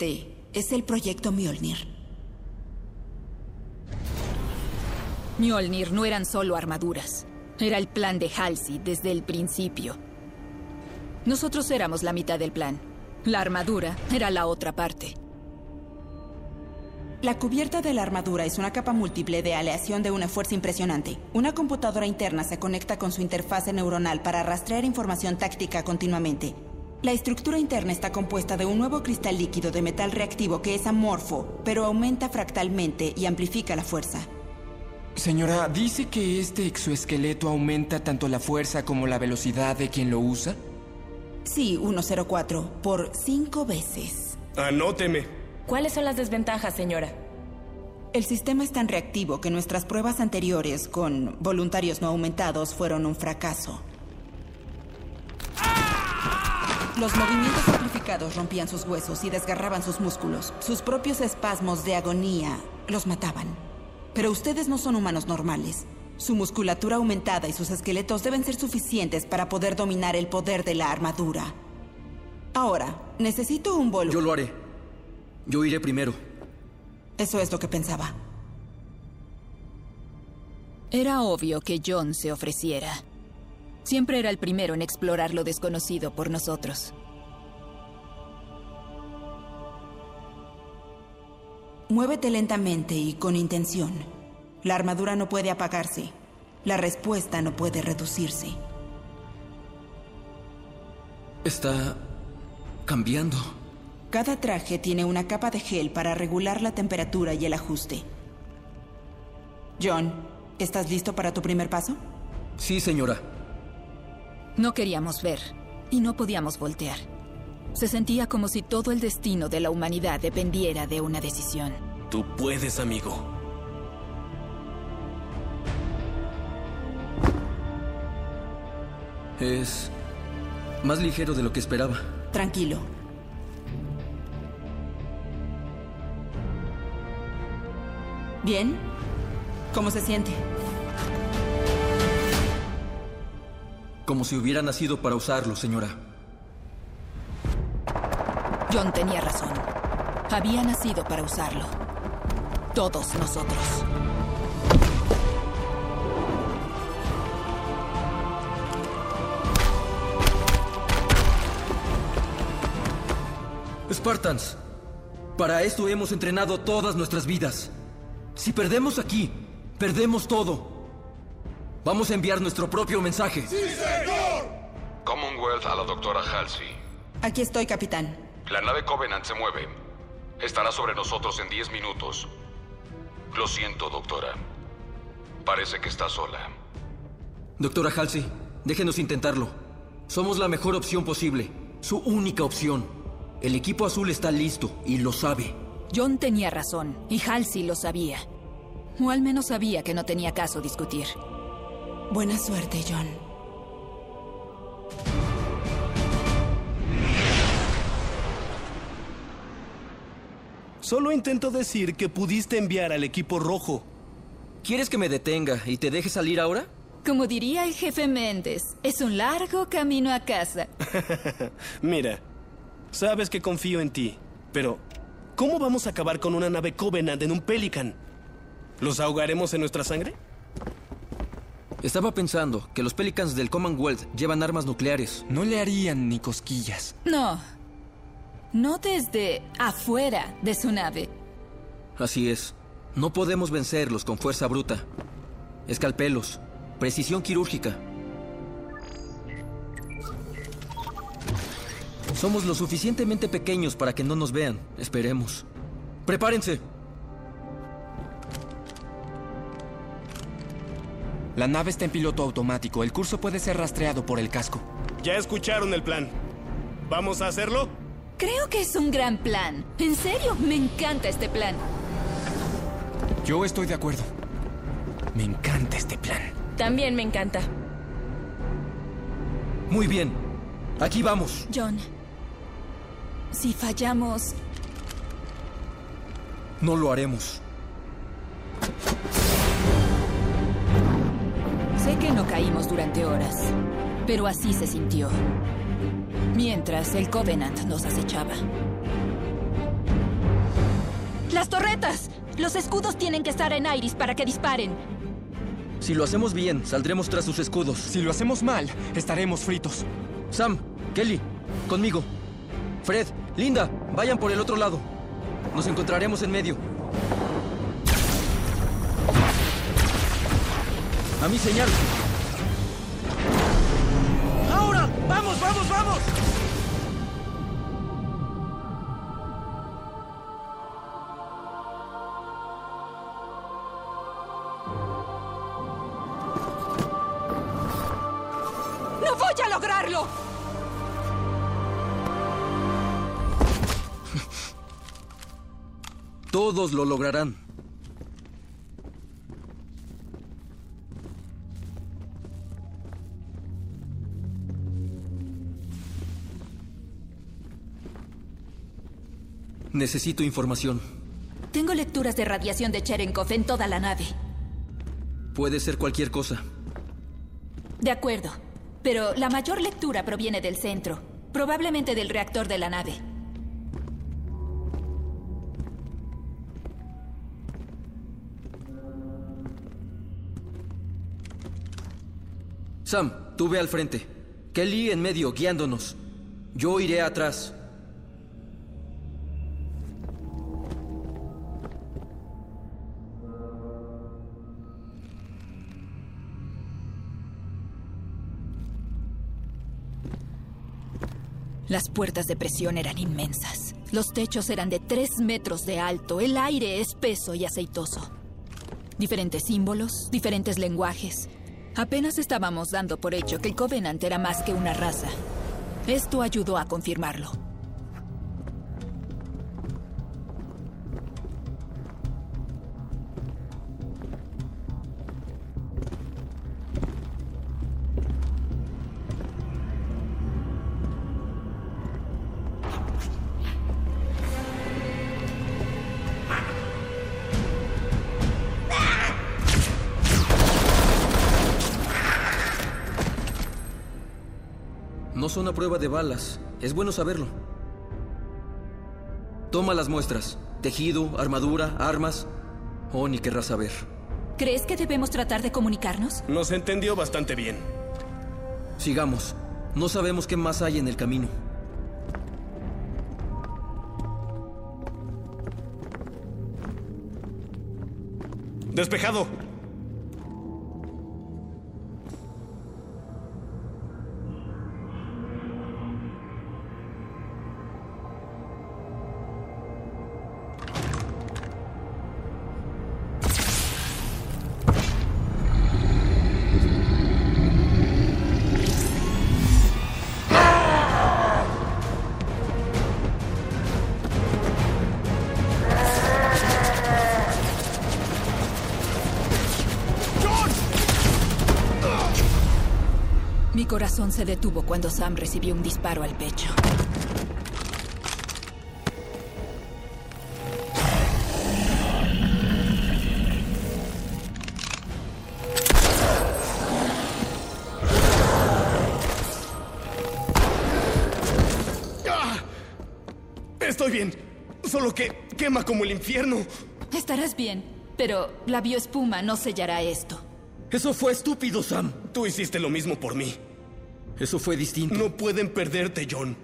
Este es el proyecto Mjolnir. Mjolnir no eran solo armaduras. Era el plan de Halsey desde el principio. Nosotros éramos la mitad del plan. La armadura era la otra parte. La cubierta de la armadura es una capa múltiple de aleación de una fuerza impresionante. Una computadora interna se conecta con su interfase neuronal para rastrear información táctica continuamente. La estructura interna está compuesta de un nuevo cristal líquido de metal reactivo que es amorfo, pero aumenta fractalmente y amplifica la fuerza. Señora, ¿dice que este exoesqueleto aumenta tanto la fuerza como la velocidad de quien lo usa? Sí, 104, por cinco veces. Anóteme. ¿Cuáles son las desventajas, señora? El sistema es tan reactivo que nuestras pruebas anteriores con voluntarios no aumentados fueron un fracaso. Los movimientos amplificados rompían sus huesos y desgarraban sus músculos. Sus propios espasmos de agonía los mataban. Pero ustedes no son humanos normales. Su musculatura aumentada y sus esqueletos deben ser suficientes para poder dominar el poder de la armadura. Ahora, necesito un bolo. Yo lo haré. Yo iré primero. Eso es lo que pensaba. Era obvio que John se ofreciera. Siempre era el primero en explorar lo desconocido por nosotros. Muévete lentamente y con intención. La armadura no puede apagarse. La respuesta no puede reducirse. Está cambiando. Cada traje tiene una capa de gel para regular la temperatura y el ajuste. John, ¿estás listo para tu primer paso? Sí, señora. No queríamos ver y no podíamos voltear. Se sentía como si todo el destino de la humanidad dependiera de una decisión. Tú puedes, amigo. Es más ligero de lo que esperaba. Tranquilo. ¿Bien? ¿Cómo se siente? Como si hubiera nacido para usarlo, señora. John tenía razón. Había nacido para usarlo. Todos nosotros. Spartans, para esto hemos entrenado todas nuestras vidas. Si perdemos aquí, perdemos todo. Vamos a enviar nuestro propio mensaje. ¡Sí, señor! Commonwealth a la doctora Halsey. Aquí estoy, capitán. La nave Covenant se mueve. Estará sobre nosotros en 10 minutos. Lo siento, doctora. Parece que está sola. Doctora Halsey, déjenos intentarlo. Somos la mejor opción posible. Su única opción. El equipo azul está listo y lo sabe. John tenía razón y Halsey lo sabía. O al menos sabía que no tenía caso discutir. Buena suerte, John. Solo intento decir que pudiste enviar al equipo rojo. ¿Quieres que me detenga y te deje salir ahora? Como diría el jefe Méndez, es un largo camino a casa. *laughs* Mira, sabes que confío en ti, pero ¿cómo vamos a acabar con una nave Covenant en un Pelican? ¿Los ahogaremos en nuestra sangre? Estaba pensando que los Pelicans del Commonwealth llevan armas nucleares. No le harían ni cosquillas. No. No desde afuera de su nave. Así es. No podemos vencerlos con fuerza bruta. Escalpelos. Precisión quirúrgica. Somos lo suficientemente pequeños para que no nos vean. Esperemos. Prepárense. La nave está en piloto automático. El curso puede ser rastreado por el casco. Ya escucharon el plan. ¿Vamos a hacerlo? Creo que es un gran plan. En serio, me encanta este plan. Yo estoy de acuerdo. Me encanta este plan. También me encanta. Muy bien. Aquí vamos. John, si fallamos... No lo haremos. Sé que no caímos durante horas, pero así se sintió. Mientras el Covenant nos acechaba. ¡Las torretas! Los escudos tienen que estar en Iris para que disparen. Si lo hacemos bien, saldremos tras sus escudos. Si lo hacemos mal, estaremos fritos. Sam, Kelly, conmigo. Fred, Linda, vayan por el otro lado. Nos encontraremos en medio. A mi señal. ¡Ahora! ¡Vamos, vamos, vamos! ¡No voy a lograrlo! Todos lo lograrán. Necesito información. Tengo lecturas de radiación de Cherenkov en toda la nave. Puede ser cualquier cosa. De acuerdo. Pero la mayor lectura proviene del centro. Probablemente del reactor de la nave. Sam, tú ve al frente. Kelly en medio, guiándonos. Yo iré atrás. Las puertas de presión eran inmensas. Los techos eran de tres metros de alto. El aire espeso y aceitoso. Diferentes símbolos, diferentes lenguajes. Apenas estábamos dando por hecho que el Covenant era más que una raza. Esto ayudó a confirmarlo. Prueba de balas. Es bueno saberlo. Toma las muestras. Tejido, armadura, armas. Oh, ni querrás saber. ¿Crees que debemos tratar de comunicarnos? Nos entendió bastante bien. Sigamos. No sabemos qué más hay en el camino. Despejado. Se detuvo cuando Sam recibió un disparo al pecho. ¡Ah! Estoy bien. Solo que quema como el infierno. Estarás bien, pero la bioespuma no sellará esto. Eso fue estúpido, Sam. Tú hiciste lo mismo por mí. Eso fue distinto. No pueden perderte, John.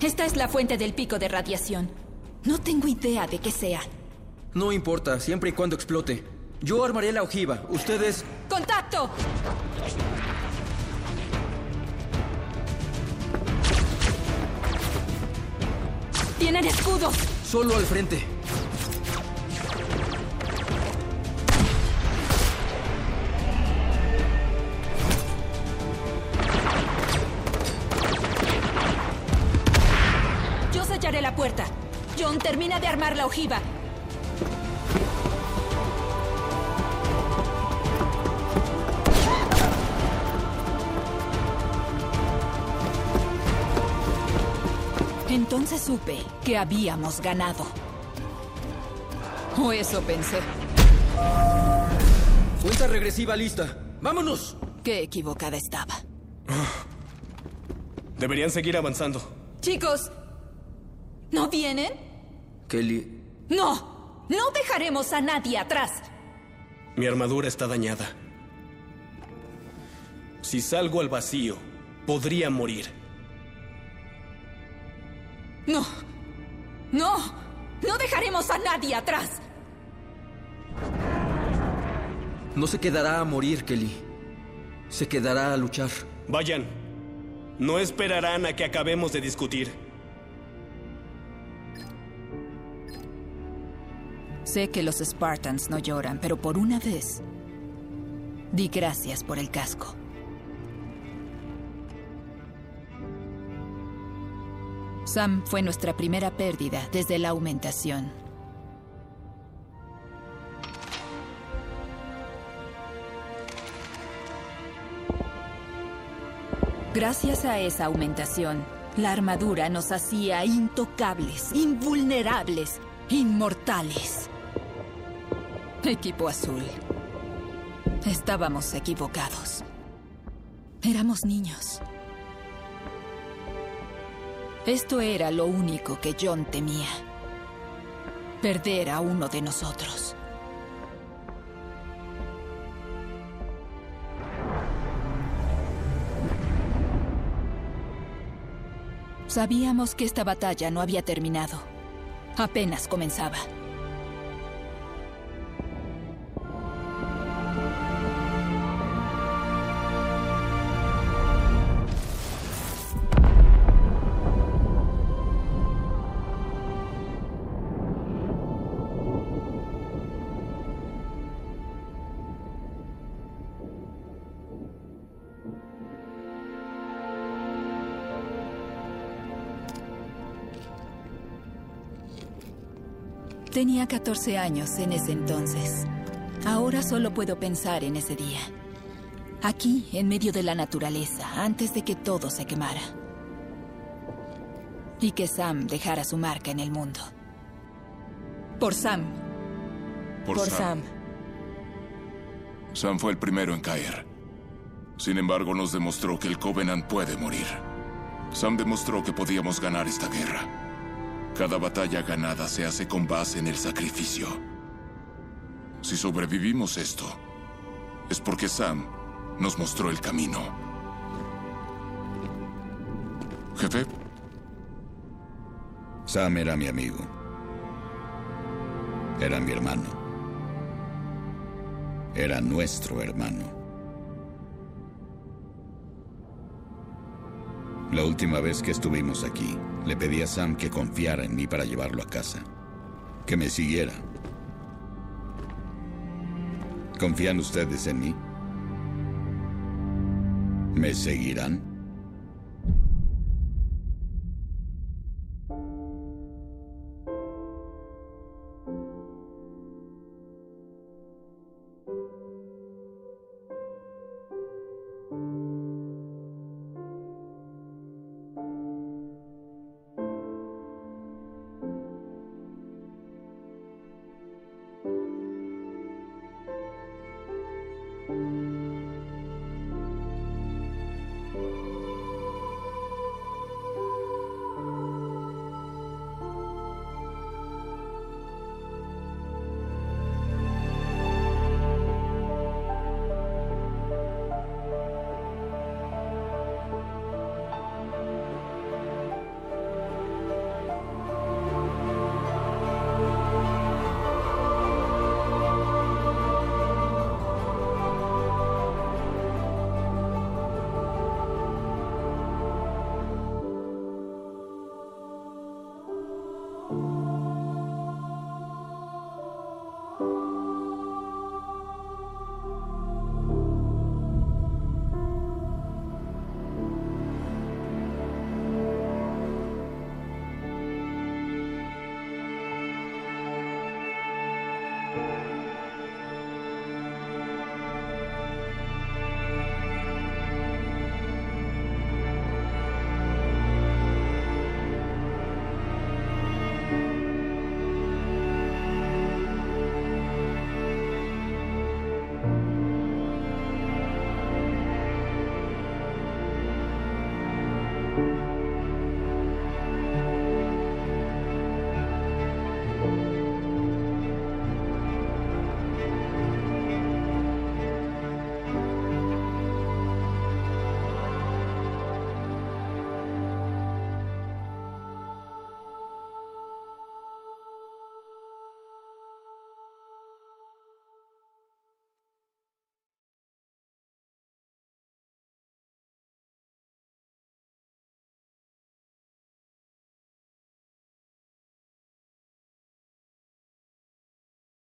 Esta es la fuente del pico de radiación. No tengo idea de qué sea. No importa, siempre y cuando explote. Yo armaré la ojiva. Ustedes... ¡Contacto! ¡Tienen escudos! Solo al frente. Yo sellaré la puerta. John, termina de armar la ojiva. Entonces supe que habíamos ganado. O eso pensé. Cuenta regresiva lista. ¡Vámonos! Qué equivocada estaba. Deberían seguir avanzando. Chicos, ¿no vienen? Kelly, No, no dejaremos a nadie atrás. Mi armadura está dañada. Si salgo al vacío, podría morir. No, no, no dejaremos a nadie atrás. no se quedará a morir, Kelly. Se quedará a luchar. Vayan. No esperarán a que acabemos de discutir. Sé que los Spartans no lloran, pero por una vez, di gracias por el casco. Sam fue nuestra primera pérdida desde la aumentación. Gracias a esa aumentación, la armadura nos hacía intocables, invulnerables, inmortales. Equipo azul. Estábamos equivocados. Éramos niños. Esto era lo único que John temía. Perder a uno de nosotros. Sabíamos que esta batalla no había terminado. Apenas comenzaba. Tenía 14 años en ese entonces. Ahora solo puedo pensar en ese día. Aquí, en medio de la naturaleza, antes de que todo se quemara. Y que Sam dejara su marca en el mundo. Por Sam. Por, Sam. Sam fue el primero en caer. Sin embargo, nos demostró que el Covenant puede morir. Sam demostró que podíamos ganar esta guerra. Cada batalla ganada se hace con base en el sacrificio. Si sobrevivimos esto, es porque Sam nos mostró el camino. Jefe, Sam era mi amigo. Era mi hermano. Era nuestro hermano. La última vez que estuvimos aquí, le pedí a Sam que confiara en mí para llevarlo a casa. Que me siguiera. ¿Confían ustedes en mí? ¿Me seguirán?